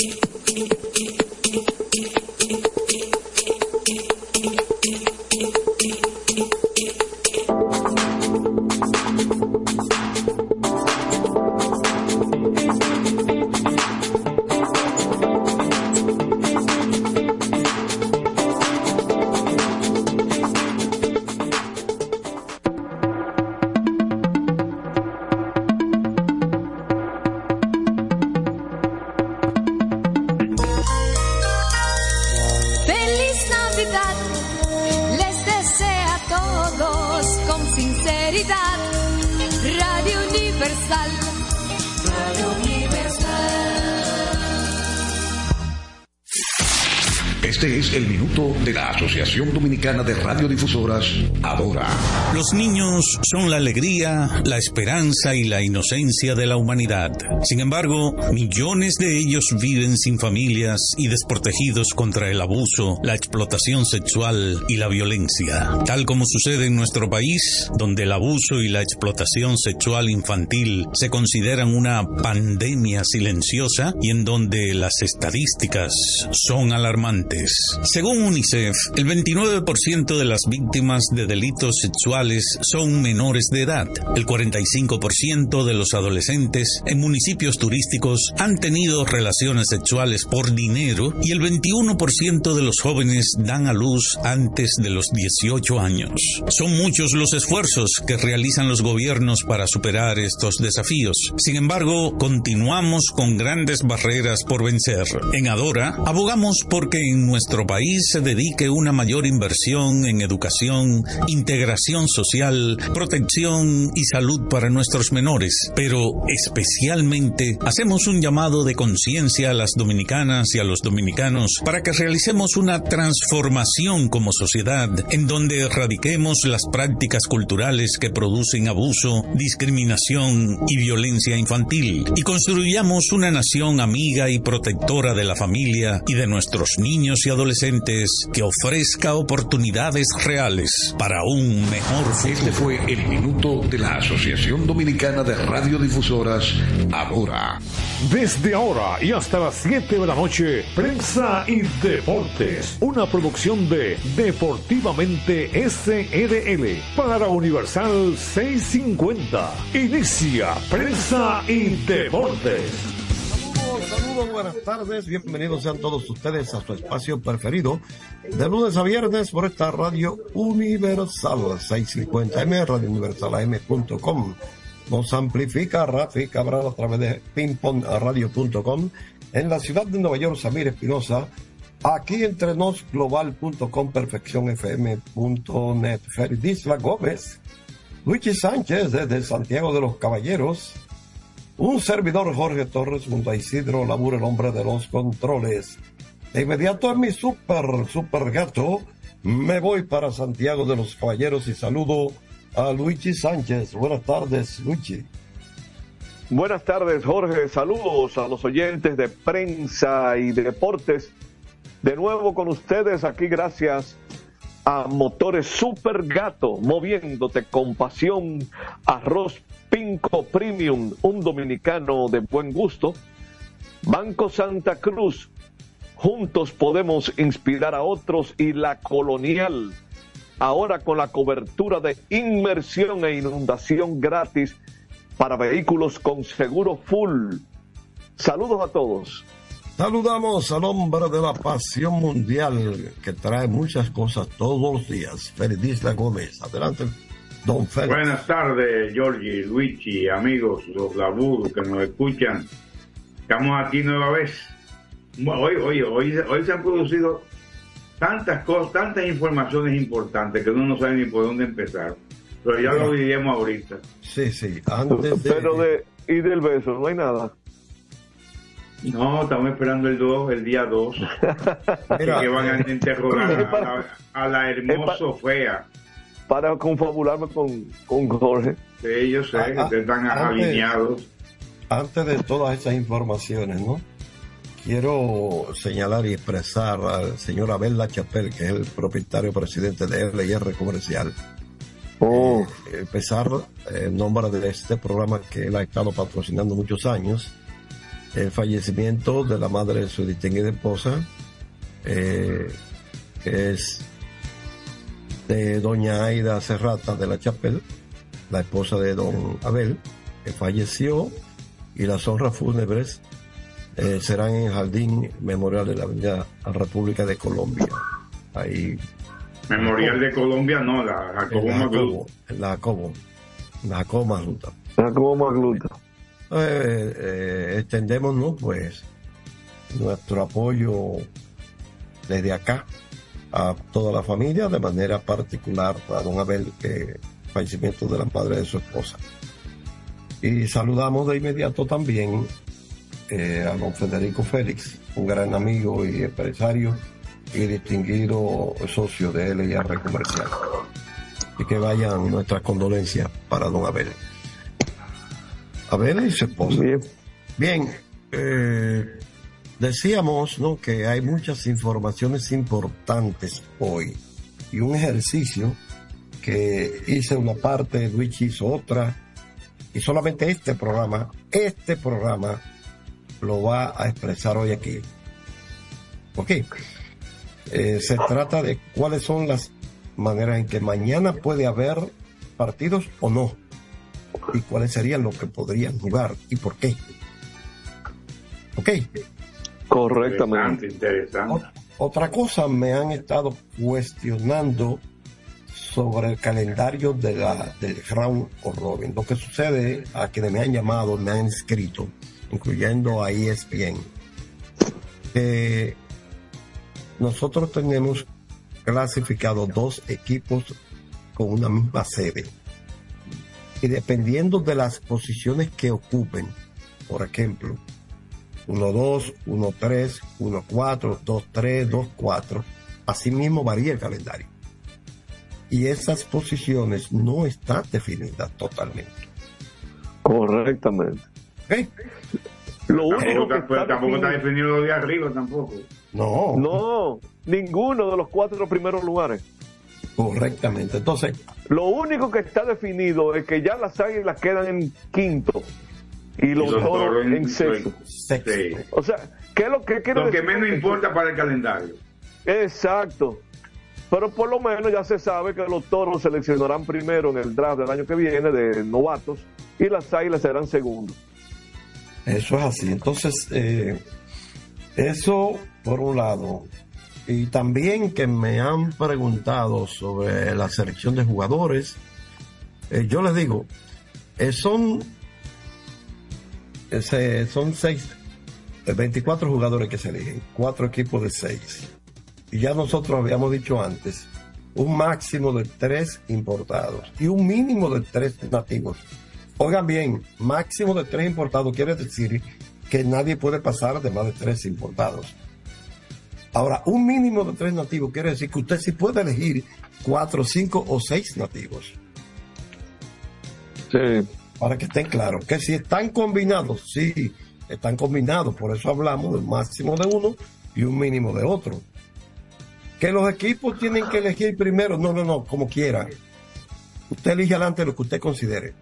Asociación De Radiodifusoras, Adora. Niños son la alegría, la esperanza y la inocencia de la humanidad. Sin embargo, millones de ellos viven sin familias y desprotegidos contra el abuso, la explotación sexual y la violencia. Tal como sucede en nuestro país, donde el abuso y la explotación sexual infantil se consideran una pandemia silenciosa y en donde las estadísticas son alarmantes. Según UNICEF, el 29% de las víctimas de delitos sexuales son menores de edad. El 45% de los adolescentes en municipios turísticos han tenido relaciones sexuales por dinero y el 21% de los jóvenes dan a luz antes de los 18 años. Son muchos los esfuerzos que realizan los gobiernos para superar estos desafíos. Sin embargo, continuamos con grandes barreras por vencer. En Adora, abogamos porque en nuestro país se dedique un una mayor inversión en educación, integración social, protección y salud para nuestros menores, pero especialmente hacemos un llamado de conciencia a las dominicanas y a los dominicanos para que realicemos una transformación como sociedad en donde erradiquemos las prácticas culturales que producen abuso, discriminación y violencia infantil y construyamos una nación amiga y protectora de la familia y de nuestros niños y adolescentes que ofrezca oportunidades reales para un mejor. Este fue el minuto de la Asociación Dominicana de Radiodifusoras, ahora. Desde ahora y hasta las 7 de la noche, Prensa y Deportes, una producción de Deportivamente SRL para Universal 650. Inicia Prensa y Deportes. Saludos, buenas tardes, bienvenidos sean todos ustedes a su espacio preferido de lunes a viernes por esta radio universal 650M, radiouniversalam.com. Nos amplifica Rafi Cabral a través de pingpongradio.com en la ciudad de Nueva York, Samir Espinosa, aquí entre nos global.com, perfeccionfm.net, Feridisla Gómez, Luigi Sánchez desde Santiago de los Caballeros, un servidor Jorge Torres junto a Isidro Labur, el hombre de los controles. De inmediato en mi super, super gato, me voy para Santiago de los Caballeros y saludo a Luigi Sánchez. Buenas tardes, Luigi. Buenas tardes, Jorge. Saludos a los oyentes de prensa y de deportes. De nuevo con ustedes aquí gracias a Motores Super Gato, moviéndote con pasión, arroz Pinco Premium, un dominicano de buen gusto. Banco Santa Cruz, juntos podemos inspirar a otros y la colonial, ahora con la cobertura de inmersión e inundación gratis para vehículos con seguro full. Saludos a todos. Saludamos al hombre de la pasión mundial que trae muchas cosas todos los días, Feridisla Gómez. Adelante. Buenas tardes, Giorgi, Luigi, amigos, los Labur que nos escuchan. Estamos aquí nueva vez. Hoy, hoy, hoy, hoy se han producido tantas cosas, tantas informaciones importantes que uno no sabe ni por dónde empezar. Pero ya lo diremos ahorita. Sí, sí. Antes de... Pero de, y del beso, no hay nada. No, estamos esperando el 2, el día 2. que van a interrogar a, la hermoso fea para confabularme con, con Jorge. Sí, yo sé, ah, que ah, están alineados. Antes de todas esas informaciones, ¿no? Quiero señalar y expresar al señor Abel Lachapel, que es el propietario presidente de LIR Comercial. Oh. Eh, empezar en nombre de este programa que él ha estado patrocinando muchos años. el fallecimiento de la madre de su distinguida esposa, eh, que es de doña Aida Serrata de la Chapel, la esposa de don Abel, que falleció, y las honras fúnebres eh, serán en el Jardín Memorial de la Avenida República de Colombia. Ahí. Memorial de Colombia, no, la Jacobo Magluta. La Jacobo, la Jacobo Magluta. La Jacobo Magluta. Eh, eh, extendemos, ¿no? Pues nuestro apoyo desde acá a toda la familia, de manera particular a don Abel, que fallecimiento de la madre de su esposa. Y saludamos de inmediato también eh, a don Federico Félix, un gran amigo y empresario y distinguido socio de LIR Comercial. Y que vayan nuestras condolencias para don Abel. Abel y su esposa. Bien, eh, decíamos ¿no? que hay muchas informaciones importantes hoy y un ejercicio que hice una parte, Luis hizo otra, y solamente este programa, este programa lo va a expresar hoy aquí. Ok. Eh, se trata de cuáles son las maneras en que mañana puede haber partidos o no. Y cuáles serían los que podrían jugar y por qué. Ok. Correctamente. Interesante, Otra cosa me han estado cuestionando sobre el calendario de la, del round o robin. Lo que sucede a quienes me han llamado, me han escrito, incluyendo a ESPN, que nosotros tenemos clasificados dos equipos con una misma sede. Y dependiendo de las posiciones que ocupen, por ejemplo, 1-2, 1-3, 1-4, 2-3, 2-4, así mismo varía el calendario y esas posiciones no están definidas totalmente. Correctamente. Lo único que está tampoco está definido lo de arriba tampoco. No. No, ninguno de los cuatro primeros lugares. Correctamente. Entonces, lo único que está definido es que ya las águilas quedan en quinto y los, toros en, sexto. O sea, ¿qué es lo que quiero Lo que menos importa para el calendario. Exacto. Pero por lo menos ya se sabe que los toros seleccionarán primero en el draft del año que viene de novatos y las águilas serán segundos. Eso es así. Entonces, eh, eso por un lado. Y también que me han preguntado sobre la selección de jugadores. Eh, yo les digo, eh, son, son seis, 24 jugadores que se eligen, cuatro equipos de seis y ya nosotros habíamos dicho antes, un máximo de tres importados y un mínimo de tres nativos. Oigan bien, máximo de tres importados quiere decir que nadie puede pasar de más de tres importados. Ahora, un mínimo de tres nativos quiere decir que usted sí puede elegir cuatro, cinco o seis nativos. Sí. Para que estén claros, que si están combinados, sí, están combinados, por eso hablamos del máximo de uno y un mínimo de otro. Que los equipos tienen que elegir primero. No, no, no, como quiera. Usted elige adelante lo que usted considere.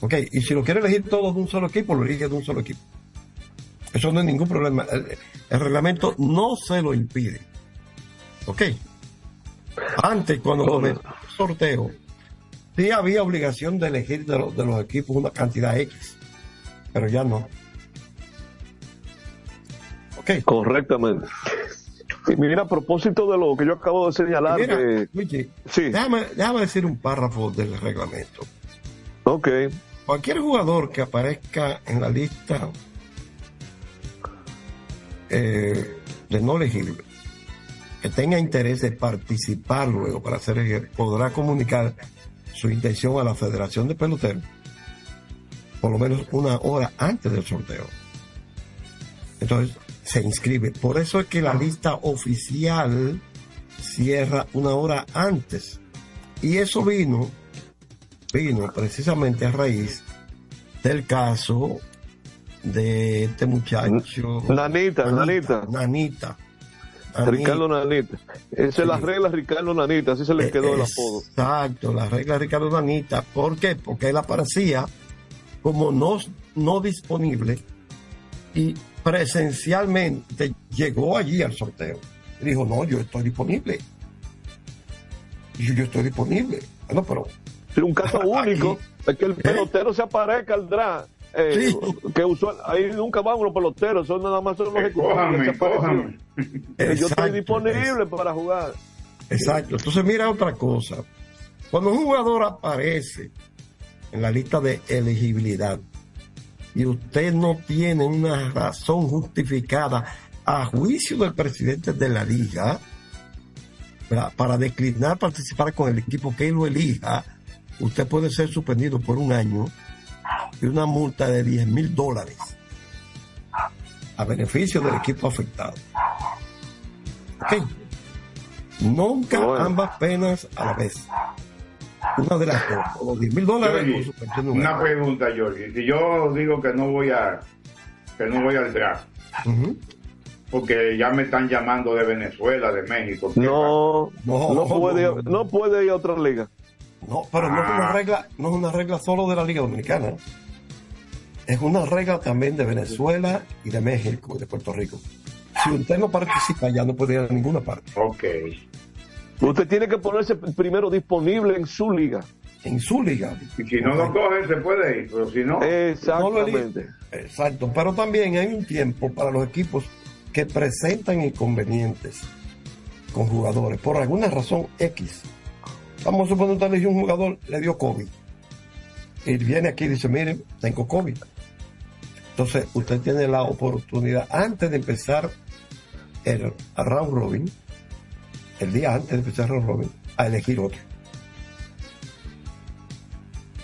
Ok, y si lo quiere elegir todo de un solo equipo, lo elige de un solo equipo. Eso no es ningún problema. El, reglamento no se lo impide. Ok. Antes, cuando comenzó el sorteo, sí había obligación de elegir de, de los equipos una cantidad X, pero ya no. Ok. Correctamente. Y mira, a propósito de lo que yo acabo de señalar. sí. déjame, decir un párrafo del reglamento. Ok. Cualquier jugador que aparezca en la lista eh, de no elegible, que tenga interés de participar luego para ser podrá comunicar su intención a la Federación de Peloteros por lo menos una hora antes del sorteo. Entonces, se inscribe. Por eso es que la lista oficial cierra una hora antes. Y eso vino, vino precisamente a raíz del caso de este muchacho. Nanita, Nanita. Nanita. Ricardo Nanita. Esa es la regla Ricardo Nanita, así se le quedó el apodo. Exacto, la regla Ricardo Nanita. ¿Por qué? Porque él aparecía como no no disponible y presencialmente llegó allí al sorteo. dijo, no, yo estoy disponible. Yo, yo estoy disponible. Bueno, pero... Es un caso único, es que el ¿Eh? pelotero se aparezca al draft. Eh, que usual, ahí nunca van los peloteros, son nada más son los ejecutivos. Yo estoy disponible para jugar. Exacto. Entonces mira otra cosa. Cuando un jugador aparece en la lista de elegibilidad y usted no tiene una razón justificada a juicio del presidente de la liga para declinar participar con el equipo que él lo elija, usted puede ser suspendido por un año y una multa de 10 mil dólares a beneficio del equipo afectado. Nunca ambas penas a la vez. Una de las dos, los 10 mil dólares Una pregunta, Jorge. Si yo digo que no voy a que no voy al draft, porque ya me están llamando de Venezuela, de México. No, no, no, puede, no, puede ir a otra liga. No, pero no es una ah. regla, no es una regla solo de la Liga Dominicana. Es una regla también de Venezuela y de México y de Puerto Rico. Si usted no participa, ya no puede ir a ninguna parte. Ok. Usted tiene que ponerse primero disponible en su liga. En su liga. Y si no lo coge, se puede ir, pero si no. Exactamente. Exacto. Pero también hay un tiempo para los equipos que presentan inconvenientes con jugadores por alguna razón X. Vamos a suponer que un jugador le dio COVID. Y viene aquí y dice, miren, tengo COVID. Entonces, usted tiene la oportunidad, antes de empezar el round robin, el día antes de empezar el round robin, a elegir otro.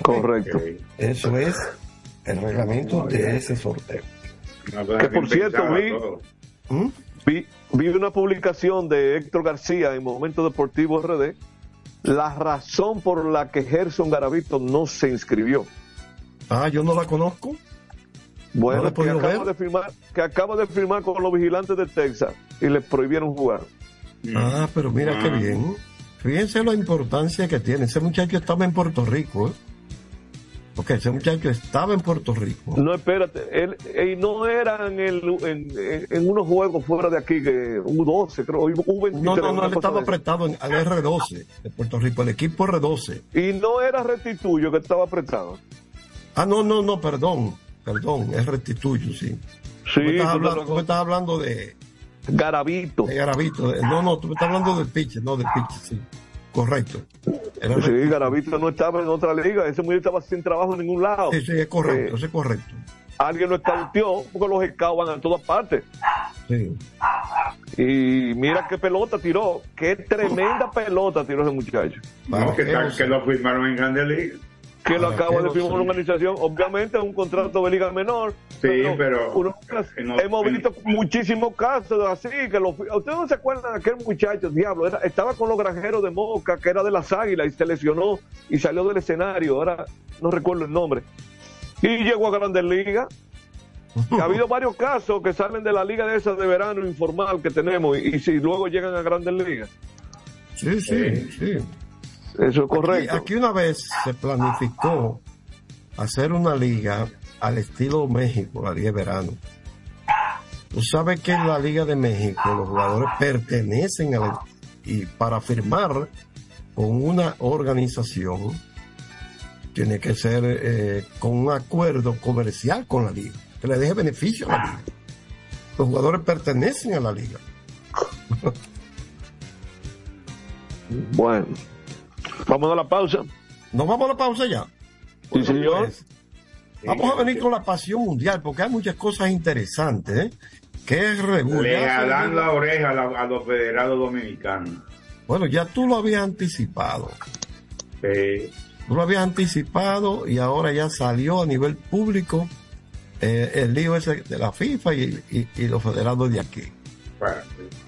Correcto. Eso es el reglamento de ese sorteo. Que por cierto, ¿Mm? vi, vi, una publicación de Héctor García en Momento Deportivo RD, la razón por la que Gerson Garavito no se inscribió. Ah, yo no la conozco. Bueno, que, acaba de firmar, que acaba de firmar con los vigilantes de Texas y les prohibieron jugar. Ah, pero mira qué ah. bien. Fíjense la importancia que tiene. Ese muchacho estaba en Puerto Rico. ¿eh? Porque ese muchacho estaba en Puerto Rico. No, espérate. Él, no era en, el, en, unos juegos fuera de aquí, que U12, creo. U23, no, no, no, él estaba apretado en, al R12 de Puerto Rico, el equipo R12. Y no era Restituyo que estaba apretado. Ah, no, no, no, perdón. Perdón, es restituyo, sí. Sí. Tú me estás, hablando, tú me estás hablando de. Garavito. De Garavito. No, no, tú me estás hablando del pitcher, no del pitcher, sí. Correcto. sí, Garavito no estaba en otra liga, ese muchacho estaba sin trabajo en ningún lado. Sí, sí, es correcto, eh, es correcto. Alguien lo escauteó porque los scouts van a todas partes. Sí. Y mira qué pelota tiró, qué tremenda pelota tiró ese muchacho. que, que, lo firmaron en Grandes Ligas que lo acaba de firmar una organización, obviamente es un contrato de liga menor. Sí, pero, hemos visto muchísimos casos así, que los, ustedes no se acuerdan de aquel muchacho, diablo, estaba con los granjeros de Moca, que era de las águilas, y se lesionó y salió del escenario, ahora no recuerdo el nombre. Y llegó a Grandes Ligas. ha habido varios casos que salen de la liga de esas de verano informal que tenemos y, si luego llegan a Grandes Ligas. Sí, sí, sí. Eso es correcto. Aquí, una vez se planificó hacer una liga al estilo México, la liga de verano. Tú sabes que en la Liga de México los jugadores pertenecen a la, y para firmar con una organización tiene que ser eh, con un acuerdo comercial con la liga, que le deje beneficio a la liga. Los jugadores pertenecen a la liga. bueno, Vamos a la pausa. ¿Nos vamos a la pausa ya? Sí, señor. Pues, vamos a venir con la pasión mundial, porque hay muchas cosas interesantes, ¿eh? Que es regular. Le dan la oreja a, los federados dominicanos. Bueno, ya tú lo habías anticipado. Sí. Tú lo habías anticipado y ahora ya salió a nivel público eh, el lío ese de la FIFA y, los federados de aquí.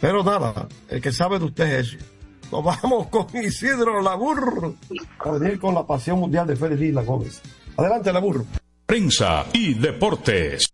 Pero nada, el que sabe de usted es eso. Nos vamos con Isidro Laburro a venir con la pasión mundial de Félix Isla Gómez. Adelante, Laburro. Prensa y deportes.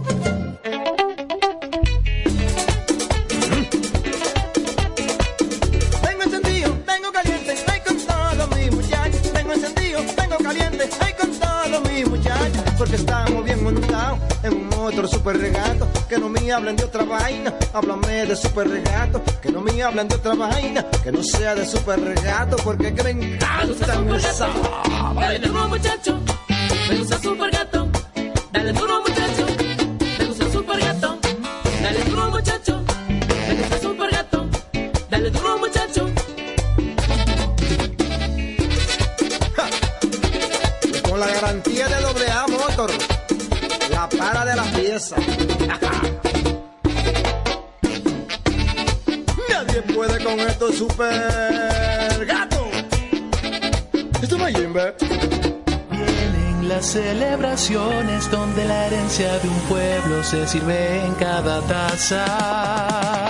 Super regato que no me hablen de otra vaina. Háblame de super regato, que no me hablen de otra vaina, que no sea de super regato, porque que me encanta esa. Dale duro muchacho, me gusta super gato. Dale duro Nadie puede con esto super gato. Esto es Jimbe. Vienen las celebraciones donde la herencia de un pueblo se sirve en cada taza.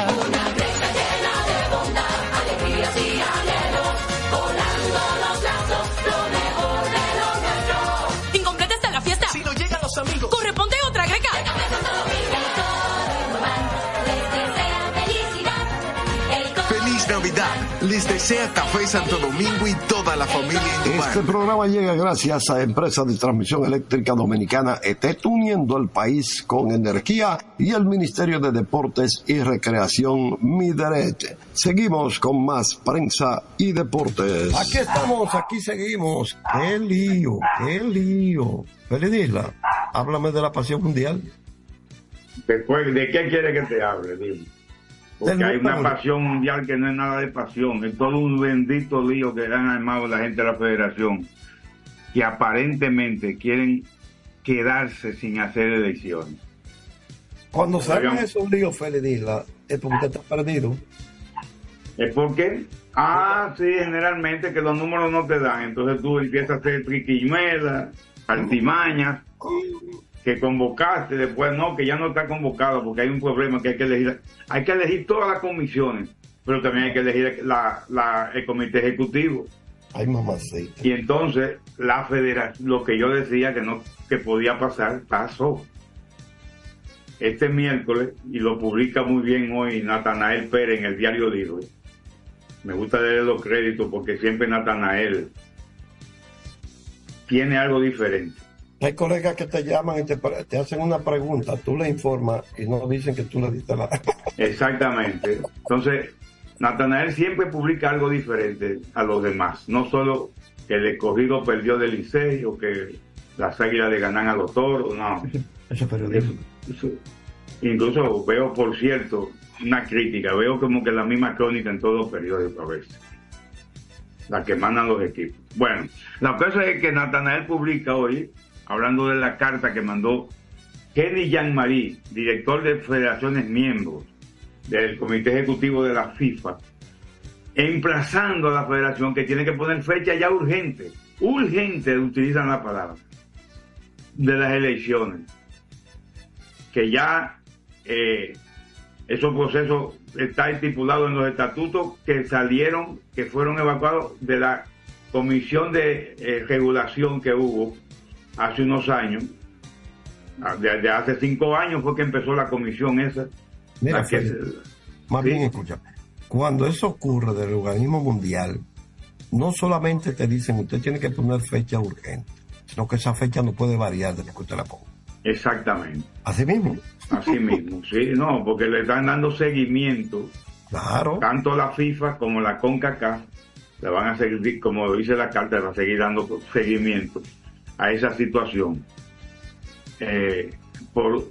Desea Café Santo Domingo y toda la familia Indumar. Este programa llega gracias a Empresa de Transmisión Eléctrica Dominicana ET, uniendo el país con energía y el Ministerio de Deportes y Recreación Mideret. Seguimos con más prensa y deportes. Aquí estamos, aquí seguimos. Qué lío, qué lío. Felidisla, háblame de la pasión mundial. Después, ¿de qué quiere que te hable? Dime. Porque hay una pasión mundial que no es nada de pasión, es todo un bendito lío que han armado la gente de la federación, que aparentemente quieren quedarse sin hacer elecciones. Cuando salen Oigan. esos líos, Felidisla, es porque usted está perdido. ¿Es por qué? Ah, sí, generalmente que los números no te dan, entonces tú empiezas a hacer triquiñuelas, artimañas, que convocaste, después no, que ya no está convocado porque hay un problema que hay que elegir. Hay que elegir todas las comisiones, pero también hay que elegir la, la- el comité ejecutivo. Ay, mamacita. Y entonces la federación, lo que yo decía que no que podía pasar, pasó. Este miércoles, y lo publica muy bien hoy Natanael Pérez en el diario Libre. Me gusta darle los créditos porque siempre Natanael tiene algo diferente. Hay colegas que te llaman y te, hacen una pregunta, tú le informas y no dicen que tú le diste la... Exactamente. Entonces, Natanael siempre publica algo diferente a los demás. No solo que el escogido perdió del Licey o que las águilas le ganan a los toros, no. Eso es periodismo. Eso- incluso veo, por cierto, una crítica. Veo como que la misma crónica en todos los periódicos a veces. La que mandan los equipos. Bueno, la cosa es que Natanael publica hoy, hablando de la carta que mandó Kenny Jean-Marie, director de federaciones miembros del Comité Ejecutivo de la FIFA, emplazando a la federación que tiene que poner fecha ya urgente, urgente, utilizan la palabra, de las elecciones. Que ya eh, esos procesos está estipulado en los estatutos que salieron, que fueron evacuados de la comisión de eh, regulación que hubo hace unos años. Ah, Desde hace cinco años fue que empezó la comisión esa. Mira, que- más bien escucha, cuando eso ocurre del organismo mundial, no solamente te dicen usted tiene que poner fecha urgente, sino que esa fecha no puede variar desde que usted la ponga. Exactamente. Así mismo. Así mismo, sí, no, porque le están dando seguimiento. Claro. Tanto la FIFA como la CONCACAF le van a seguir, como dice la carta, le va a seguir dando seguimiento a esa situación. Eh, por,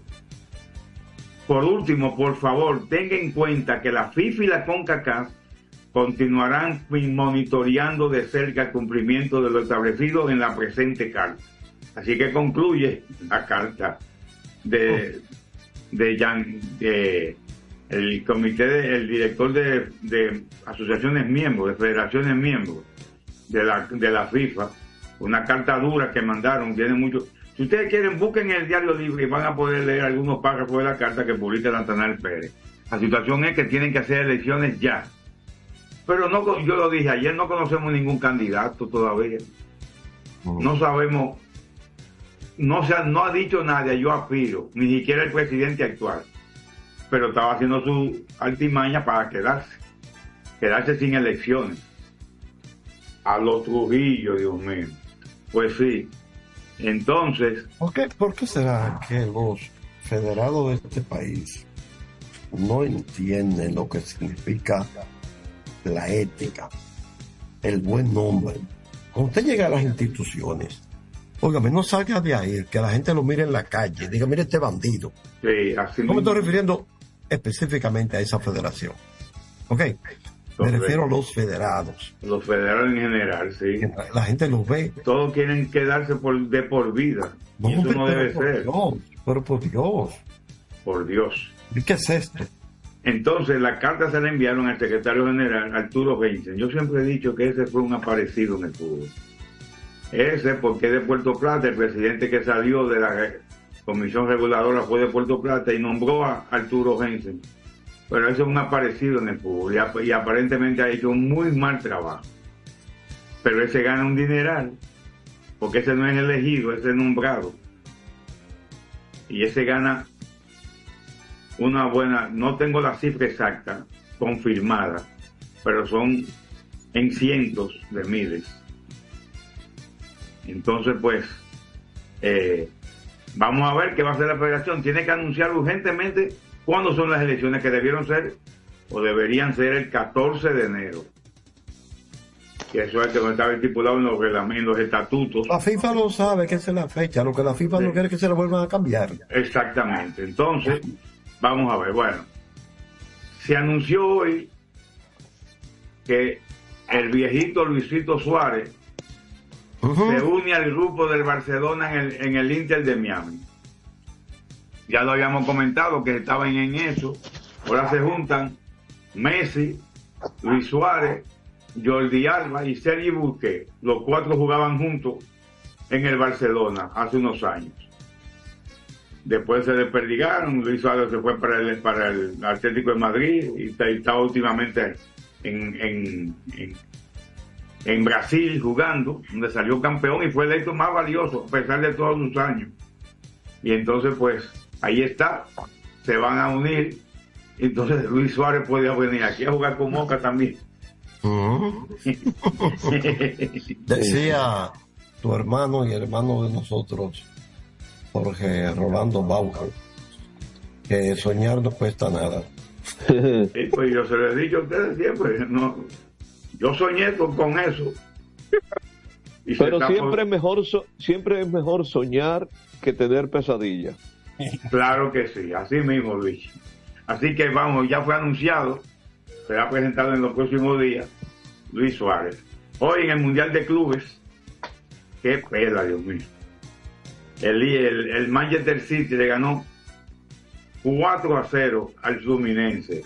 por último, por favor, tenga en cuenta que la FIFA y la CONCACAF continuarán monitoreando de cerca el cumplimiento de lo establecido en la presente carta. Así que concluye la carta de, de, Jan- el comité, de- el director de, de asociaciones miembros, de federaciones miembros de la, de la FIFA, una carta dura que mandaron, tiene mucho. Si ustedes quieren, busquen el diario libre y van a poder leer algunos párrafos de la carta que publica Natanael Pérez. La situación es que tienen que hacer elecciones ya. Pero no, yo lo dije ayer, no conocemos ningún candidato todavía. No sabemos, no, se ha, no ha dicho nadie, yo aspiro, ni siquiera el presidente actual. Pero estaba haciendo su artimaña para quedarse, quedarse sin elecciones. A los Trujillo, Dios mío. Pues sí. Entonces, ¿Por qué, por qué será que los federados de este país no entienden lo que significa la ética, el buen nombre. Cuando usted llega a las instituciones, óigame, no salga de ahí, que la gente lo mire en la calle, diga, mire este bandido. Sí, así No me estoy refiriendo específicamente a esa federación. ¿Ok? Me Correcto. refiero a los federados. Los federales en general, sí. La gente los ve. Todos quieren quedarse por, de por vida. y eso no debe por ser. Dios, pero por Dios. Por Dios. ¿Y qué es esto? Entonces, la carta se la enviaron al secretario general, Arturo Heinzen. Yo siempre he dicho que ese fue un aparecido en el fútbol. Ese, porque es de Puerto Plata, el presidente que salió de la comisión reguladora fue de Puerto Plata y nombró a Arturo Heinzen. Pero ese es un aparecido en el fútbol y aparentemente ha hecho un muy mal trabajo. Pero ese gana un dineral, porque ese no es elegido, ese es nombrado. Y ese gana una buena, no tengo la cifra exacta, confirmada, pero son en cientos de miles. Entonces, pues, eh, vamos a ver qué va a hacer la federación. Tiene que anunciar urgentemente cuándo son las elecciones que debieron ser o deberían ser el 14 de enero. Que eso es que no estaba estipulado en los reglamentos, en los estatutos. La FIFA lo sabe que esa es la fecha, lo que la FIFA no quiere es que se la vuelvan a cambiar. Exactamente. Entonces, vamos a ver. Bueno, se anunció hoy que el viejito Luisito Suárez se une al grupo del Barcelona en el, en el Inter de Miami. Ya lo habíamos comentado que estaban en eso. Ahora se juntan Messi, Luis Suárez, Jordi Alba y Sergi Busquets. Los cuatro jugaban juntos en el Barcelona hace unos años. Después se desperdigaron, Luis Suárez se fue para el, para el Atlético de Madrid y está, últimamente en, en, en, Brasil jugando, donde salió campeón y fue el electo más valioso a pesar de todos sus años. Y entonces pues ahí está, se van a unir, entonces Luis Suárez puede venir aquí a jugar con Moca también. Decía tu hermano y hermano de nosotros, Jorge Rolando Bauer, que soñar no cuesta nada. Sí, pues yo se lo he dicho a ustedes siempre, no, yo soñé con, con eso. Y Pero siempre por- mejor so- siempre es mejor soñar que tener pesadillas. Claro que sí, así mismo, Luis. Así que vamos, ya fue anunciado, será presentado en los próximos días, Luis Suárez. Hoy en el Mundial de Clubes, qué pela, Dios mío. El, el, Manchester City le ganó 4 a 0 al Fluminense,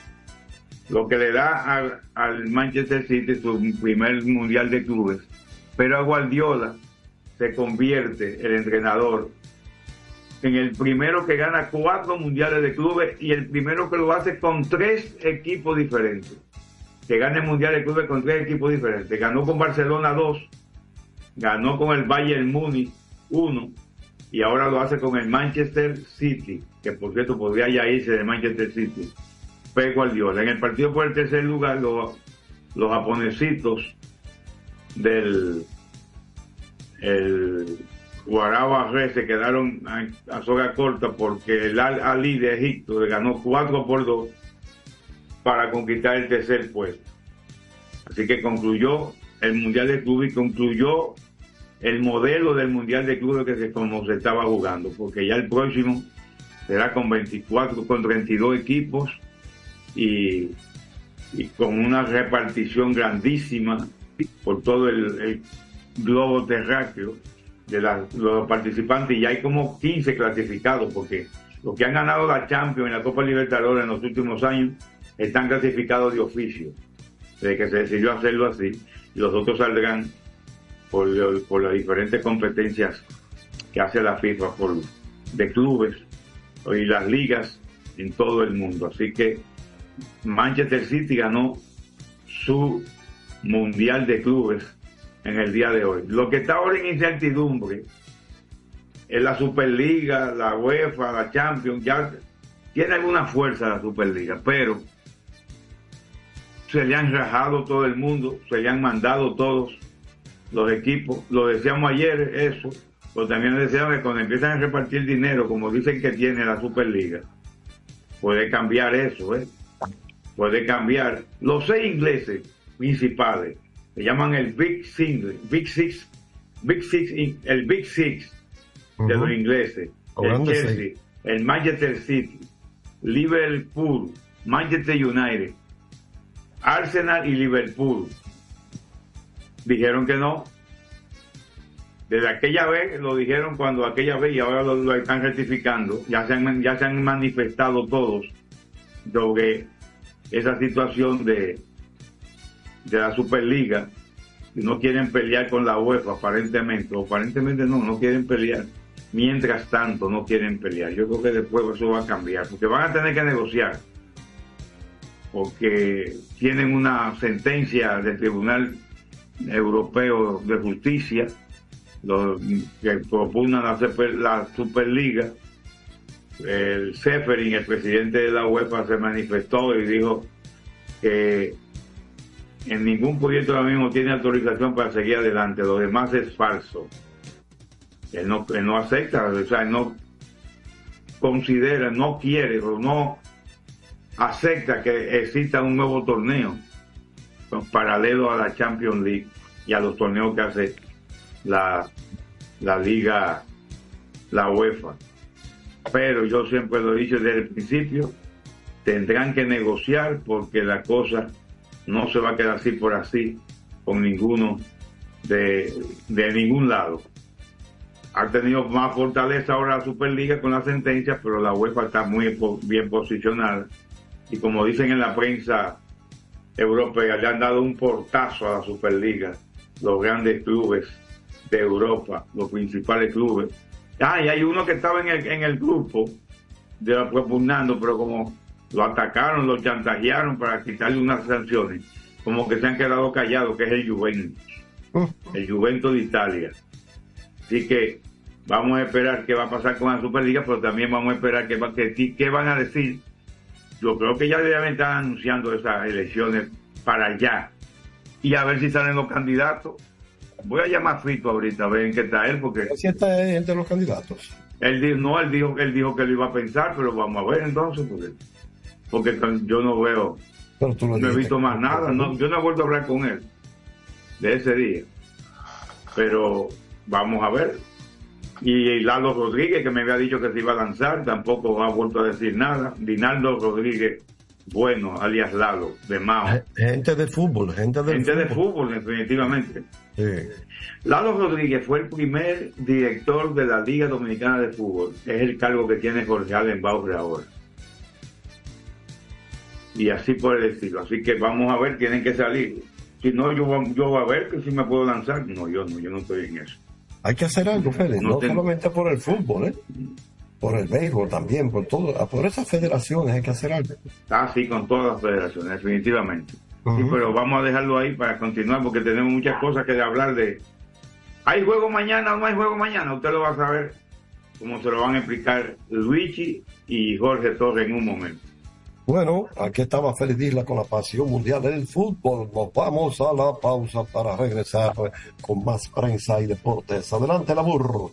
lo que le da al, al Manchester City su primer Mundial de Clubes. Pero a Guardiola se convierte el entrenador en el primero que gana cuatro mundiales de clubes y el primero que lo hace con tres equipos diferentes. Que gana el mundial de clubes con tres equipos diferentes. Ganó con Barcelona 2, ganó con el Bayern Múnich 1 y ahora lo hace con el Manchester City, que por cierto podría ya irse de Manchester City. Pep Guardiola. En el partido por el tercer lugar, los, los japonesitos del el Guaraba Re se quedaron a, soga corta porque el Al Ali de Egipto le ganó 4 por 2 para conquistar el tercer puesto. Así que concluyó el Mundial de Clubes y concluyó el modelo del Mundial de Clubes que se, como se estaba jugando, porque ya el próximo será con 24, con 32 equipos y, con una repartición grandísima por todo el globo terráqueo de la- los participantes y ya hay como 15 clasificados porque los que han ganado la Champions y la Copa Libertadores en los últimos años están clasificados de oficio. Desde que se decidió hacerlo así y los otros saldrán por, por las diferentes competencias que hace la FIFA por, de clubes y las ligas en todo el mundo. Así que Manchester City ganó su mundial de clubes en el día de hoy. Lo que está ahora en incertidumbre es la Superliga, la UEFA, la Champions, ya tiene alguna fuerza la Superliga, pero se le han rajado todo el mundo, se le han mandado todos los equipos, lo decíamos ayer, eso, Pero también decían que cuando empiezan a repartir dinero, como dicen que tiene la Superliga, puede cambiar eso, ¿eh? Puede cambiar. Los seis ingleses principales, se llaman el Big Six, Big Six, Big Six, el Big Six de los ingleses, O el Chelsea, seis. el Manchester City, Liverpool, Manchester United, Arsenal y Liverpool. Dijeron que no. Desde aquella vez lo dijeron cuando aquella vez y ahora lo, lo están rectificando. Ya se, han, ya se han manifestado todos sobre esa situación de, de la Superliga. No quieren pelear con la UEFA aparentemente. O aparentemente no, no quieren pelear. Mientras tanto, no quieren pelear. Yo creo que después eso va a cambiar. Porque van a tener que negociar porque tienen una sentencia del Tribunal Europeo de Justicia que propugnan la Superliga. El Seferin, el presidente de la UEFA, se manifestó y dijo que en ningún proyecto ahora mismo tiene autorización para seguir adelante, lo demás es falso. Él no, él no acepta, o sea, él no considera, no quiere o no acepta que exista un nuevo torneo paralelo a la Champions League y a los torneos que hace la, la liga, la UEFA. Pero yo siempre lo he dicho desde el principio, tendrán que negociar porque la cosa no se va a quedar así por así con ninguno de, de ningún lado. Ha tenido más fortaleza ahora la Superliga con la sentencia, pero la UEFA está muy bien posicionada. Y como dicen en la prensa europea, le han dado un portazo a la Superliga, los grandes clubes de Europa, los principales clubes. Ah, y hay uno que estaba en el, en el grupo de la propugnando, pero como lo atacaron, lo chantajearon para quitarle unas sanciones, como que se han quedado callados, que es el Juventus, el Juventus de Italia. Así que vamos a esperar qué va a pasar con la Superliga, pero también vamos a esperar qué, va- qué, qué van a decir. Yo creo que ya deben estar anunciando esas elecciones para allá y a ver si salen los candidatos. Voy a llamar a Fito ahorita a ver en qué está él, porque Si está entre los candidatos. él dijo, no, él dijo, él dijo que lo iba a pensar, pero vamos a ver entonces, porque, porque yo no veo, Pero tú no he visto más nada, no, yo no he vuelto a hablar con él de ese día. Pero vamos a ver. Y Lalo Rodríguez, que me había dicho que se iba a lanzar, tampoco ha vuelto a decir nada. Dinaldo Rodríguez, bueno, alias Lalo, de Mao. Gente de fútbol, gente del Gente de fútbol, definitivamente. Sí. Lalo Rodríguez fue el primer director de la Liga Dominicana de Fútbol. Es el cargo que tiene Jorge Allen Bauer ahora. Y así por el estilo. Así que vamos a ver, tienen que salir. Si no, yo, yo voy a ver que si me puedo lanzar. No, yo no, yo no estoy en eso. Hay que hacer algo, Félix, No no, tengo- solamente por el fútbol, ¿eh? por el béisbol también, por todo, por esas federaciones hay que hacer algo. Así con todas las federaciones, definitivamente. Sí, pero vamos a dejarlo ahí para continuar porque tenemos muchas cosas que hablar de... ¿Hay juego mañana o no hay juego mañana? Usted lo va a saber como se lo van a explicar Luigi y Jorge Torres en un momento. Bueno, aquí estaba Isla con la pasión mundial del fútbol. Nos vamos a la pausa para regresar con más prensa y deportes. Adelante, la burro.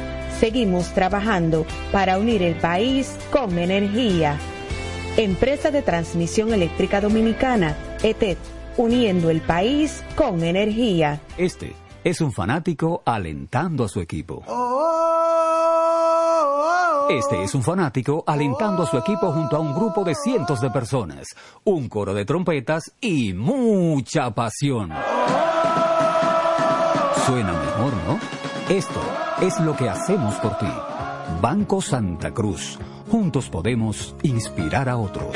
Seguimos trabajando para unir el país con energía. Empresa de Transmisión Eléctrica Dominicana, ETED, uniendo el país con energía. Este es un fanático alentando a su equipo. Este es un fanático alentando a su equipo junto a un grupo de cientos de personas, un coro de trompetas y mucha pasión. Suena mejor, ¿no? Esto es lo que hacemos por ti. Banco Santa Cruz. Juntos podemos inspirar a otros.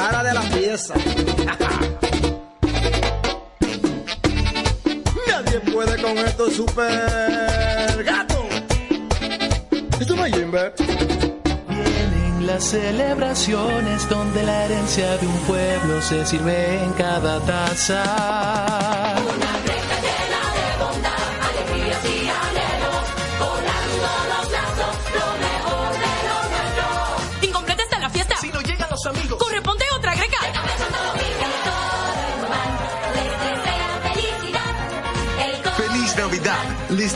para de la pieza. Nadie puede con estos super gatos. Esto no. Vienen las celebraciones donde la herencia de un pueblo se sirve en cada taza.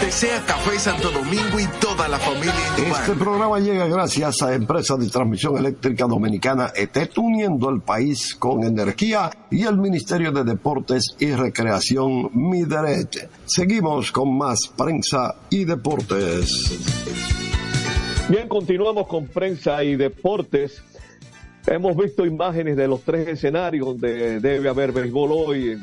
Desea Café Santo Domingo y toda la familia. Este programa llega gracias a Empresa de Transmisión Eléctrica Dominicana ET, uniendo el país con energía y el Ministerio de Deportes y Recreación Mideret. Seguimos con más prensa y deportes. Bien, continuamos con prensa y deportes. Hemos visto imágenes de los tres escenarios donde debe haber béisbol hoy.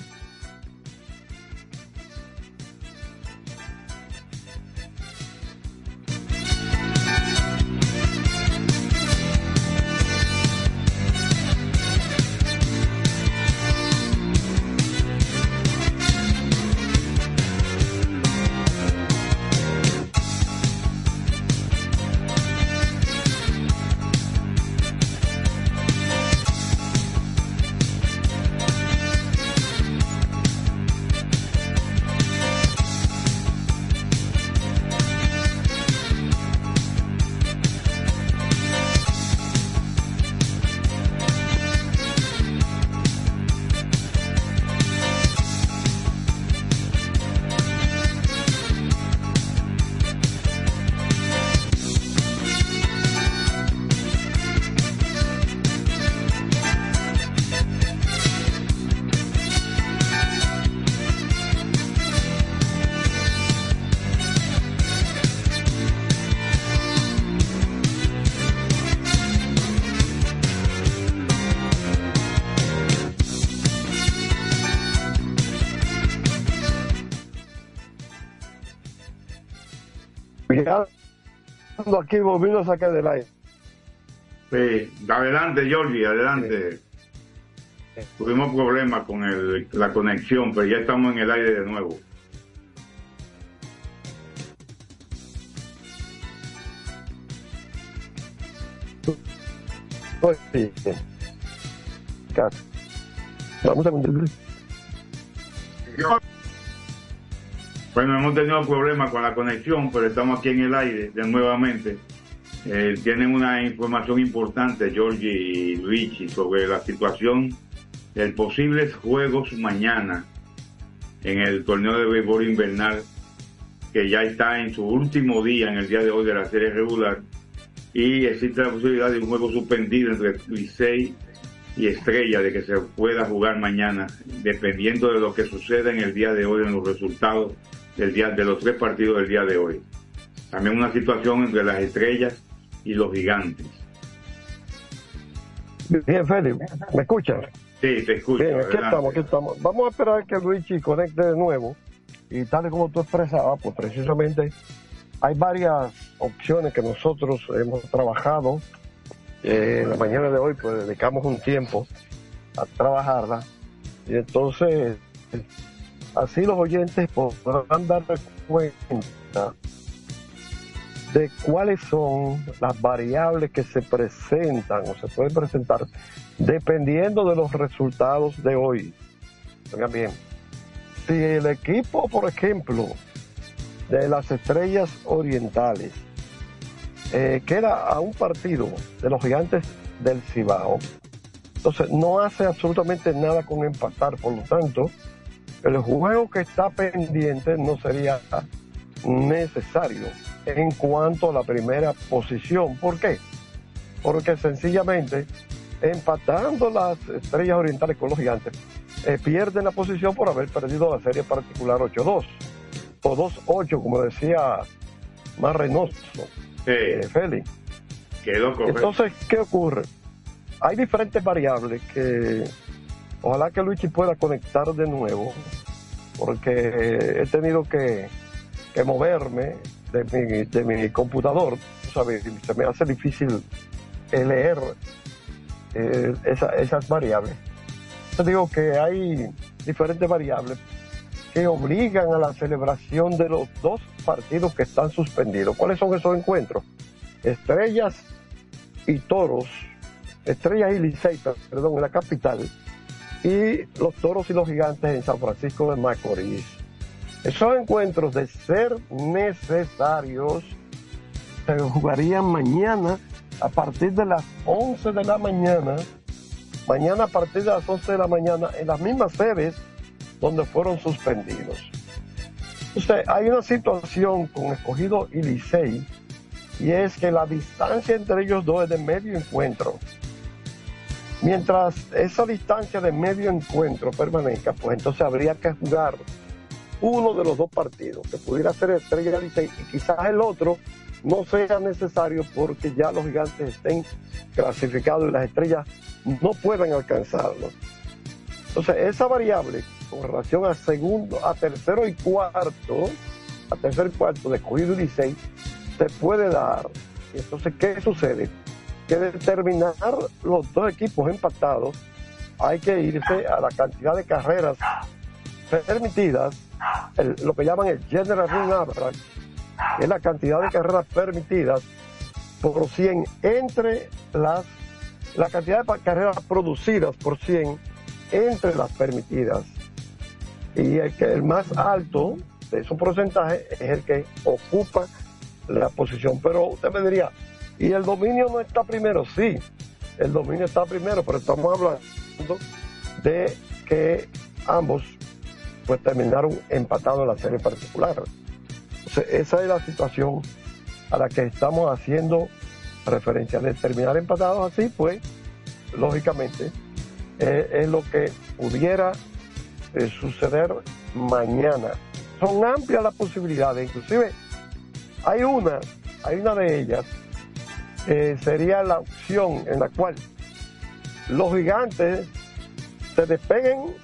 Aquí volviendo a sacar del aire. Sí, adelante, Jordi, adelante. Tuvimos problemas con el, la conexión, pero ya estamos en el aire de nuevo. Sí, sí. Vamos a Bueno, hemos tenido problemas con la conexión, pero estamos aquí en el aire de nuevamente. Eh, tienen una información importante, Georgie y Luigi, sobre la situación de posibles juegos mañana en el torneo de béisbol invernal, que ya está en su último día, en el día de hoy de la serie regular, y existe la posibilidad de un juego suspendido entre Licey y Estrella, de que se pueda jugar mañana, dependiendo de lo que suceda en el día de hoy en los resultados del día, de los tres partidos del día de hoy. También una situación entre las estrellas y los gigantes. Bien, Félix, ¿me escuchas? Sí, te escucho. Bien, aquí estamos, aquí estamos. Vamos a esperar que Luigi conecte de nuevo. Y tal y como tú expresabas, pues precisamente hay varias opciones que nosotros hemos trabajado. Eh, en la mañana de hoy, pues dedicamos un tiempo a trabajarla. Y entonces, así los oyentes podrán dar cuenta de cuáles son las variables que se presentan o se pueden presentar dependiendo de los resultados de hoy. Oigan bien, si el equipo, por ejemplo, de las estrellas orientales eh, queda a un partido de los gigantes del Cibao, entonces no hace absolutamente nada con empatar, por lo tanto, el juego que está pendiente no sería necesario en cuanto a la primera posición. ¿Por qué? Porque sencillamente empatando las estrellas orientales con los gigantes, eh, pierden la posición por haber perdido la serie particular 8-2 o 2-8, como decía más Reynoso, eh, Félix. Entonces, ¿qué ocurre? Hay diferentes variables que ojalá que Luigi pueda conectar de nuevo, porque he tenido que, moverme de mi, de mi computador, ¿sabes? se me hace difícil leer eh, esa, esas variables. Yo digo que hay diferentes variables que obligan a la celebración de los dos partidos que están suspendidos. ¿Cuáles son esos encuentros? Estrellas y Toros, Estrellas y Licey, perdón, en la capital, y los Toros y los Gigantes en San Francisco de Macorís. Esos encuentros, de ser necesarios, se jugarían mañana a partir de las 11 de la mañana. Mañana a partir de las 11 de la mañana en las mismas sedes donde fueron suspendidos. Entonces, hay una situación con Escogido y Licey, y es que la distancia entre ellos dos es de medio encuentro. Mientras esa distancia de medio encuentro permanezca, pues entonces habría que jugar uno de los dos partidos, que pudiera ser Estrella Licey, y quizás el otro no sea necesario porque ya los gigantes estén clasificados y las estrellas no puedan alcanzarlo. Entonces, esa variable con relación a segundo, a tercero y cuarto, a tercero y cuarto de escogido y Licey, se puede dar. Entonces, ¿qué sucede? Que determinar los dos equipos empatados, hay que irse a la cantidad de carreras permitidas, lo que llaman el General Run Average, es la cantidad de carreras permitidas por 100 entre las, la cantidad de carreras producidas por 100 entre las permitidas. Y el, que el más alto de esos porcentajes es el que ocupa la posición. Pero usted me diría, ¿y el dominio no está primero? Sí, el dominio está primero, pero estamos hablando de que ambos pues terminaron empatados en la serie particular. Entonces, esa es la situación a la que estamos haciendo referencia. De terminar empatados así, pues, lógicamente, eh, es lo que pudiera eh, suceder mañana. Son amplias las posibilidades, inclusive hay una, hay una de ellas, eh, sería la opción en la cual los gigantes se despeguen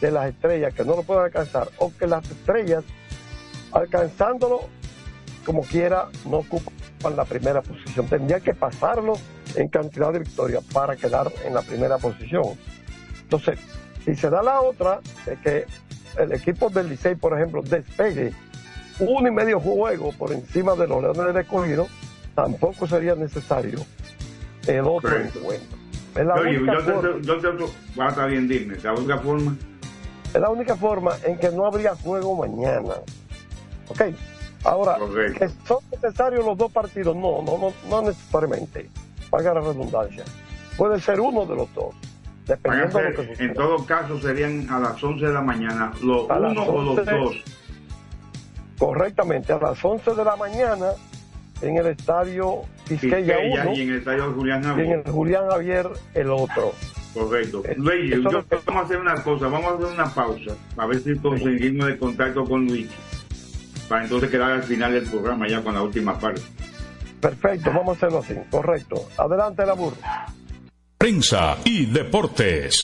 de las estrellas que no lo pueden alcanzar o que las estrellas alcanzándolo como quiera no ocupan la primera posición. Tendría que pasarlo en cantidad de victorias para quedar en la primera posición. Entonces, si se da la otra, de que el equipo del Licey, por ejemplo, despegue uno y medio juego por encima de los Leones de Escogido, tampoco sería necesario el otro Correcto. encuentro. Es la, Oye, única yo te, yo te, va a estar bien, dime, la única forma. es la única forma en que no habría juego mañana. ¿Ok? Ahora, que son necesarios los dos partidos, no, no, no, no necesariamente. Valga la redundancia. Puede ser uno de los dos, dependiendo de lo que ser, suceda. en todo caso serían a las 11 de la mañana, los A uno o los 11. dos. Correctamente, a las 11 de la mañana en el estadio 1 y en el estadio Julián y en Javier. el Julián Javier el otro. Correcto. Eh, Luis, yo- lo vamos a hacer una cosa, vamos a hacer una pausa, a ver si conseguimos el contacto con Luis, para entonces quedar al final del programa ya con la última parte. Perfecto, vamos a hacerlo así, correcto. Adelante la burra. Prensa y deportes.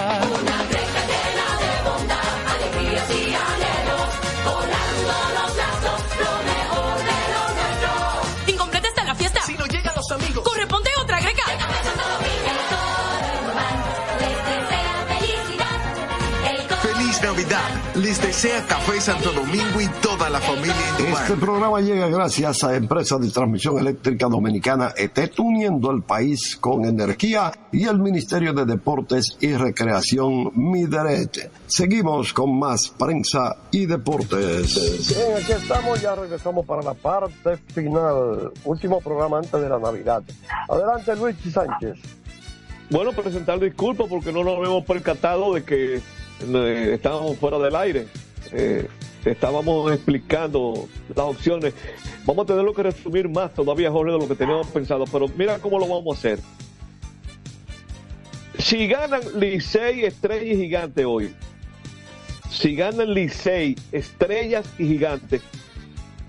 Navidad. Les desea Café Santo Domingo y toda la familia Indumar. Este programa llega gracias a Empresa de Transmisión Eléctrica Dominicana ETET, uniendo el país con energía y el Ministerio de Deportes y Recreación Mideret. Seguimos con más prensa y deportes. Bien, aquí estamos, ya regresamos para la parte final, último programa antes de la Navidad. Adelante Luis Sánchez. Bueno, presentar disculpas porque no nos habíamos percatado de que eh, estábamos fuera del aire. Eh, estábamos explicando las opciones. Vamos a tenerlo que resumir más todavía, Jorge, de lo que teníamos pensado. Pero mira cómo lo vamos a hacer. Si ganan Licey, Estrella y Gigante hoy, si ganan Licey, Estrellas y Gigantes,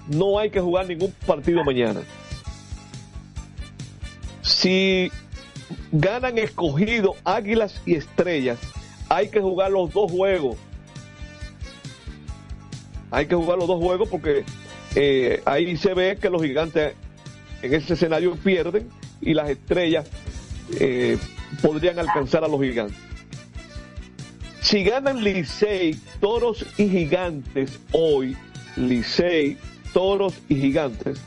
no hay que jugar ningún partido mañana. Si ganan escogido Águilas y Estrellas, hay que jugar los dos juegos hay que jugar los dos juegos porque eh, ahí se ve que los gigantes en ese escenario pierden y las estrellas eh, podrían alcanzar a los gigantes. Si ganan Licey, Toros y Gigantes hoy, Licey, Toros y Gigantes,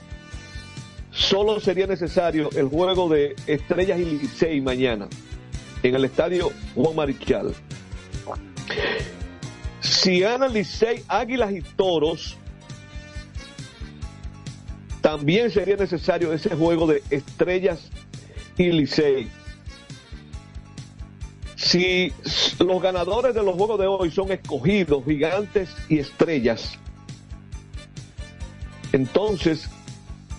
solo sería necesario el juego de Estrellas y Licey mañana en el estadio Juan Marichal. Si ganan Licey, Águilas y Toros, también sería necesario ese juego de Estrellas y Licey. Si los ganadores de los juegos de hoy son escogidos, gigantes y estrellas, entonces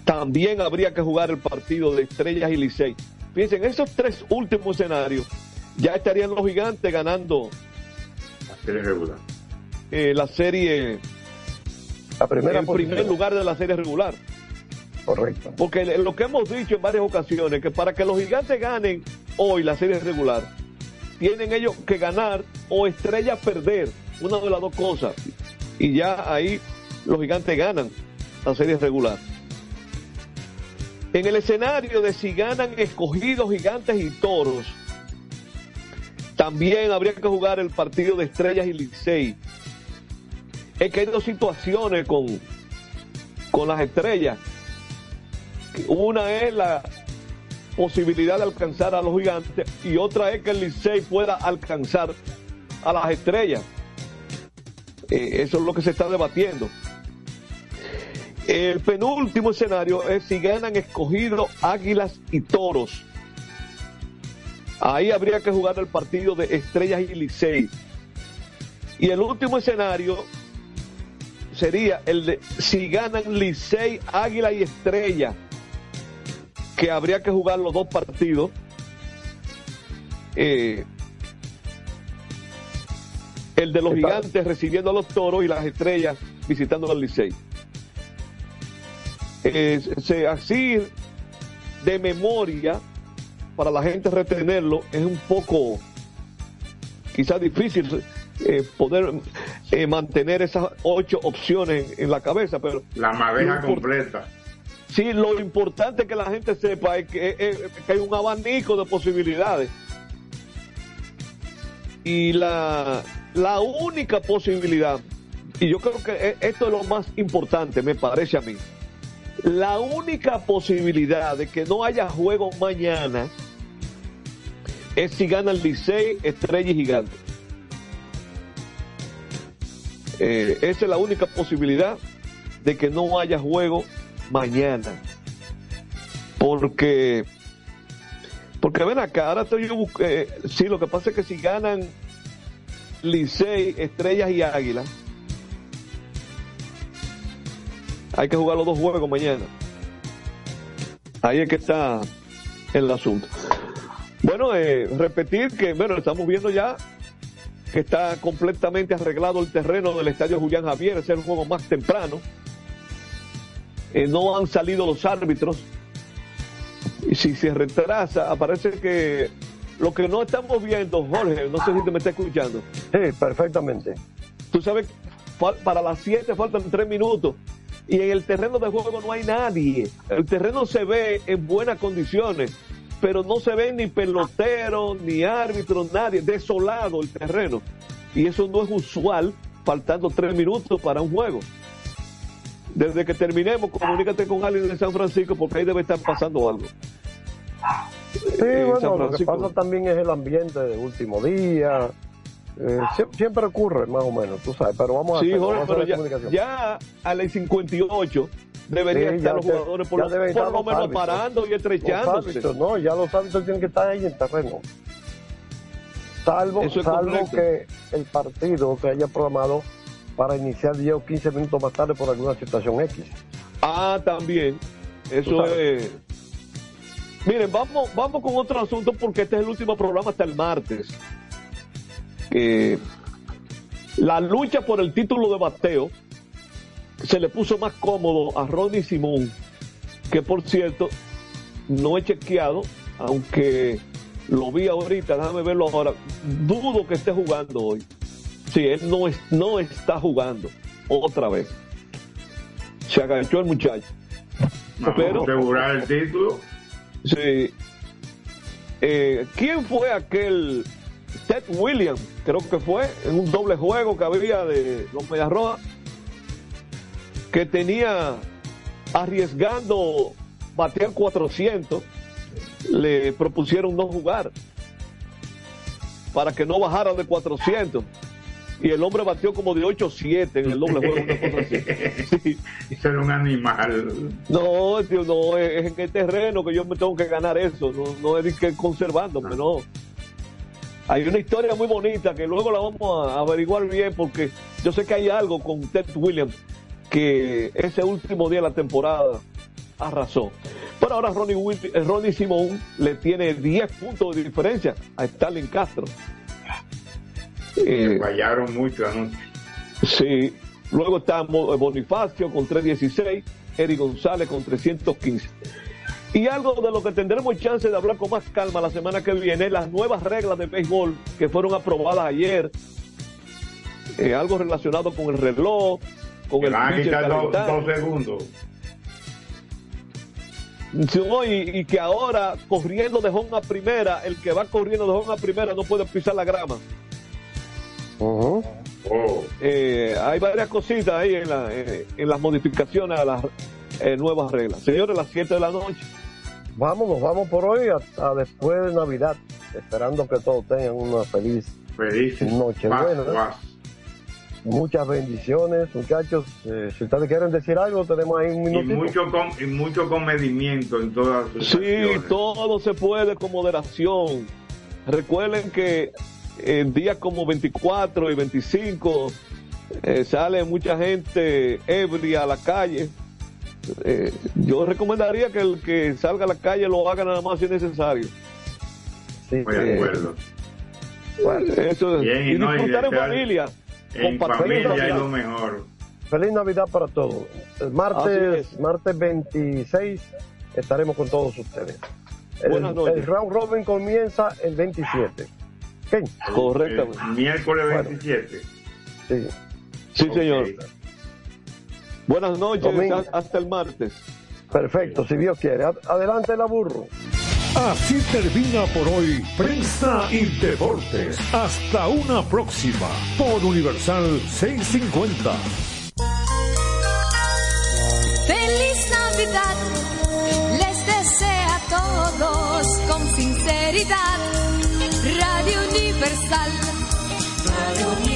también habría que jugar el partido de estrellas y Licey. Fíjense, en esos tres últimos escenarios ya estarían los gigantes ganando La serie regular. eh, la serie, La primera posición. primer lugar de la serie regular. Correcto. Porque lo que hemos dicho en varias ocasiones, que para que los gigantes ganen hoy la serie regular, tienen ellos que ganar o estrella perder, una de las dos cosas. Y ya ahí los gigantes ganan la serie regular. En el escenario de si ganan escogidos gigantes y toros, también habría que jugar el partido de estrellas y Licey. Es que hay dos situaciones con, con las estrellas. Una es la posibilidad de alcanzar a los gigantes y otra es que el Licey pueda alcanzar a las estrellas. Eh, eso es lo que se está debatiendo. El penúltimo escenario es si ganan escogido águilas y toros. Ahí habría que jugar el partido de estrellas y Licey. Y el último escenario sería el de si ganan Licey, Águila y Estrella, que habría que jugar los dos partidos. Eh, el de los Está- gigantes recibiendo a los toros y las estrellas visitando al Licey. Eh, se- así de memoria, para la gente retenerlo, es un poco quizás difícil eh, poder eh, mantener esas ocho opciones en, en la cabeza, pero La madeja completa. Sí, lo importante que la gente sepa es que, es- que hay un abanico de posibilidades. Y la, la única posibilidad, y yo creo que esto es lo más importante, me parece a mí, la única posibilidad de que no haya juego mañana es si gana el Licey, Estrella y Gigante. Eh, esa es la única posibilidad de que no haya juego mañana. Porque, porque ven acá, ahora estoy yo eh, sí, lo que pasa es que si ganan Licey, Estrellas y Águilas, hay que jugar los dos juegos mañana. Ahí es que está el asunto. Bueno, eh, repetir que, bueno, estamos viendo ya que está completamente arreglado el terreno del Estadio Julián Javier, es el juego más temprano. Eh, no han salido los árbitros. Y si se retrasa, aparece que lo que no estamos viendo, Jorge, no sé si te me está escuchando. Sí, perfectamente. Tú sabes, para las 7 faltan 3 minutos y en el terreno de juego no hay nadie. El terreno se ve en buenas condiciones, pero no se ve ni pelotero, ni árbitro, nadie. Desolado el terreno. Y eso no es usual, faltando 3 minutos para un juego. Desde que terminemos, comunícate con alguien de San Francisco porque ahí debe estar pasando algo. Sí, En bueno, lo que pasa también es el ambiente de último día. Eh, sie- siempre ocurre, más o menos, tú sabes, pero vamos a Sí, hacer, Jorge, vamos a pero hacer ya, comunicación. ya a las 58 deberían Sí, estar ya los jugadores por, ya lo- por menos árbitros. parando y estrechándose. árbitros, no, ya los árbitros tienen que estar ahí en terreno. Salvo, es salvo que el partido se haya programado para iniciar 10 o 15 minutos más tarde por alguna situación X. Ah, también. Eso es. Miren, vamos, vamos con otro asunto porque este es el último programa hasta el martes. Que la lucha por el título de bateo se le puso más cómodo a Ronnie Simón, que por cierto no he chequeado, aunque lo vi ahorita, déjame verlo ahora. Dudo que esté jugando hoy. Sí, él no, es, no está jugando. otra vez. Se agachó el muchacho. Pero, asegurar el título. Sí. Eh, ¿Quién fue aquel Ted Williams? Creo que fue en un doble juego que había de los Medias Rojas que tenía arriesgando batear 400 le propusieron no jugar para que no bajara de 400 y el hombre batió como de 8-7 en el doble juego una cosa así. Sí. Eso era un animal. No, tío, no, es en el terreno que yo me tengo que ganar eso, no, no es que conservándome, no. Hay una historia muy bonita que luego la vamos a averiguar bien porque yo sé que hay algo con Ted Williams que ese último día de la temporada arrasó. Pero ahora Ronnie, eh, Ronnie Simón le tiene 10 puntos de diferencia a Stalin Castro. Eh, Fallaron mucho anoche. Sí, luego está Mo- Bonifacio con 316, Eric González con 315. Y algo de lo que tendremos chance de hablar con más calma la semana que viene, las nuevas reglas de béisbol que fueron aprobadas ayer. Eh, algo relacionado con el reloj, con el van a dos, dos segundos. Y, y que ahora corriendo de home a primera, el que va corriendo de home a primera no puede pisar la grama. Oh. Eh, hay varias cositas ahí en, la- eh, en las modificaciones a las eh, nuevas reglas. Señores, a las 7 de la noche. Vámonos, vamos por hoy hasta después de Navidad, esperando que todos tengan una feliz, noche buena. paz. Muchas bendiciones, muchachos. Eh, si ustedes quieren decir algo, tenemos ahí un Y minutito. mucho, com- y mucho comedimiento en todas sus Sí, acciones. todo se puede con moderación. Recuerden que en días como 24 y 25 eh, sale mucha gente ebria a la calle. Eh, yo recomendaría que el que salga a la calle lo haga nada más si es necesario. Sí, Estoy de acuerdo. Bueno, eso es. Bien, y y no, y disfrutar en familia. En familia es lo mejor. Feliz Navidad para todos. El martes, martes 26 estaremos con todos ustedes. El, Buenas noches. el round robin comienza el 27. ¿Ok? Correctamente. El miércoles Bueno. 27. Sí. Sí, señor. Buenas noches, Domingo. hasta el martes. Perfecto, si Dios quiere. Ad- Adelante la burro. Así termina por hoy Prensa y Deportes. Hasta una próxima por Universal 650. Feliz Navidad, les desea a todos con sinceridad. Radio Universal, Radio Universal.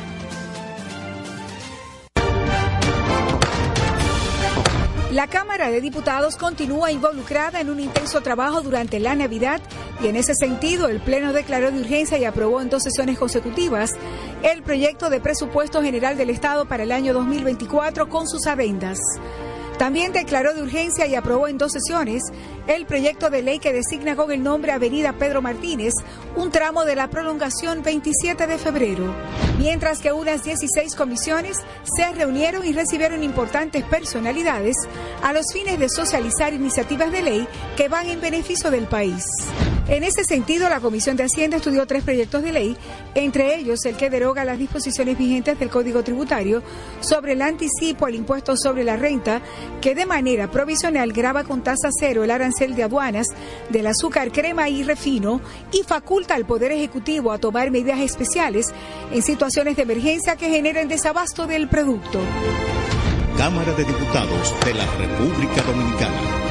La Cámara de Diputados continúa involucrada en un intenso trabajo durante la Navidad y en ese sentido el Pleno declaró de urgencia y aprobó en dos sesiones consecutivas el proyecto de presupuesto general del Estado para el año 2024 con sus adendas. También declaró de urgencia y aprobó en dos sesiones el proyecto de ley que designa con el nombre Avenida Pedro Martínez un tramo de la prolongación 27 de febrero. Mientras que unas 16 comisiones se reunieron y recibieron importantes personalidades a los fines de socializar iniciativas de ley que van en beneficio del país. En ese sentido, la Comisión de Hacienda estudió tres proyectos de ley, entre ellos el que deroga las disposiciones vigentes del Código Tributario sobre el anticipo al impuesto sobre la renta, que de manera provisional grava con tasa cero el arancel de aduanas del azúcar, crema y refino y faculta al Poder Ejecutivo a tomar medidas especiales en situaciones de emergencia que generen desabasto del producto. Cámara de Diputados de la República Dominicana.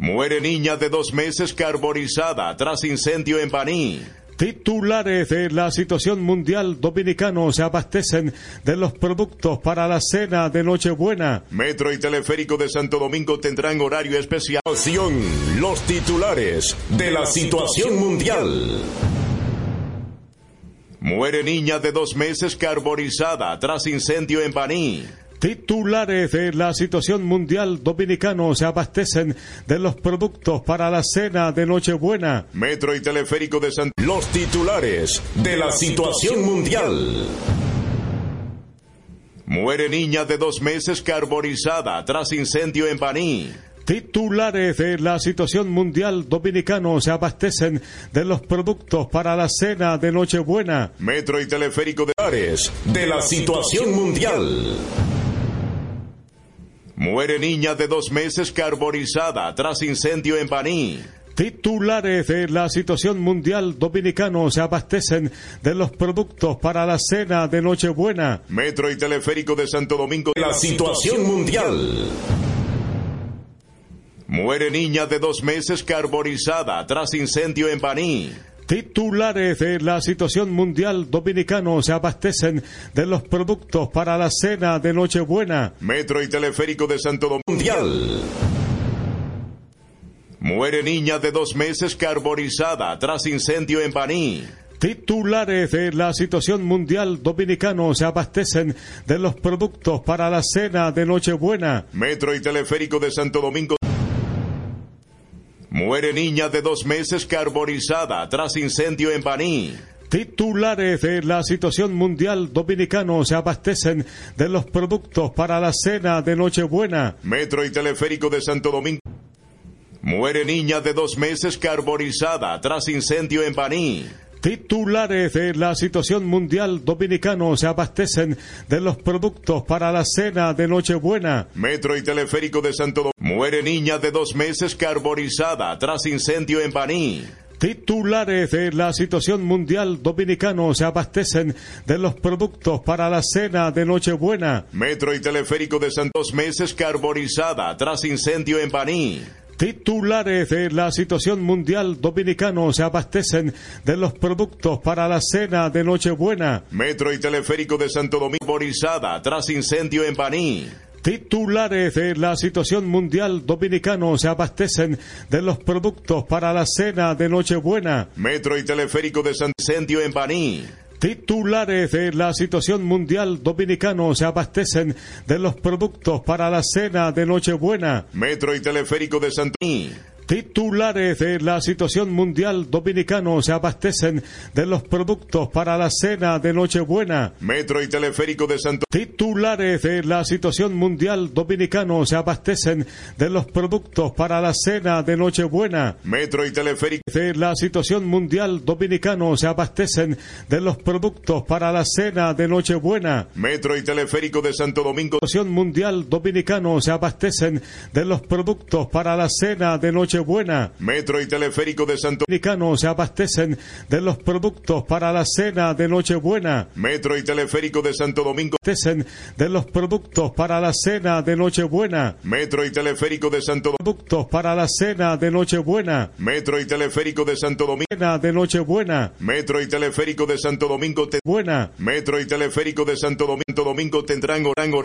Muere niña de dos meses carbonizada tras incendio en Baní. Titulares de la situación mundial dominicanos se abastecen de los productos para la cena de Nochebuena. Metro y Teleférico de Santo Domingo tendrán horario especial. Los titulares de la situación mundial. Muere niña de dos meses carbonizada tras incendio en Baní. Titulares de la situación mundial dominicanos se abastecen de los productos para la cena de Nochebuena. Metro y Teleférico de Santo Los titulares de la situación mundial. Muere niña de dos meses carbonizada tras incendio en Baní. Titulares de la situación mundial dominicanos se abastecen de los productos para la cena de Nochebuena. Metro y Teleférico de Ares de la situación mundial. Muere niña de dos meses carbonizada tras incendio en Baní. Titulares de la situación mundial dominicanos se abastecen de los productos para la cena de Nochebuena. Metro y Teleférico de Santo Domingo. La situación mundial. Muere niña de dos meses carbonizada tras incendio en Baní. Titulares de la situación mundial dominicanos se abastecen de los productos para la cena de Nochebuena. Metro y Teleférico de Santo Domingo. Mundial. Muere niña de dos meses carbonizada tras incendio en Baní. Titulares de la situación mundial dominicanos se abastecen de los productos para la cena de Nochebuena. Metro y Teleférico de Santo Domingo. Muere niña de dos meses carbonizada tras incendio en Baní. Titulares de la situación mundial dominicanos se abastecen de los productos para la cena de Nochebuena. Metro y Teleférico de Santo Domingo. Muere niña de dos meses carbonizada tras incendio en Baní. Titulares de la situación mundial dominicanos se abastecen de los productos para la cena de Nochebuena. Metro y Teleférico de Santo Domingo. Muere niña de dos meses carbonizada tras incendio en Baní. Titulares de la situación mundial dominicanos se abastecen de los productos para la cena de Nochebuena. Metro y Teleférico de Santo dos meses carbonizada tras incendio en Baní. Titulares de la situación mundial dominicanos se abastecen de los productos para la cena de Nochebuena. Metro y Teleférico de Santo Domingo carbonizada tras incendio en Baní. Titulares de la situación mundial dominicanos se abastecen de los productos para la cena de Nochebuena. Metro y Teleférico de Santo Incendio en Baní. Titulares de la situación mundial dominicanos se abastecen de los productos para la cena de Nochebuena. Metro y Teleférico de Santo Titulares de la situación mundial dominicanos se abastecen de los productos para la cena de Nochebuena. Metro y Teleférico de Santo Titulares de la situación mundial dominicanos se abastecen de los productos para la cena de Nochebuena. Metro y Teleférico de la situación mundial dominicanos se abastecen de los productos para la cena de Nochebuena. Metro y Teleférico de Santo Domingo. La situación mundial dominicanos se abastecen de los productos para la cena de Nochebuena. Metro y Teleférico de Santo Domingo se abastecen de los productos para la cena de Nochebuena. Metro y Teleférico de Santo Domingo abastecen de los productos para la cena de Nochebuena. Metro y Teleférico de Santo Productos para la cena de Nochebuena. Metro y Teleférico de Santo Domingo Cena de Nochebuena. Metro y Teleférico de Santo Domingo Buena. Metro y Teleférico de Santo Domingo, Domingo tendrán horario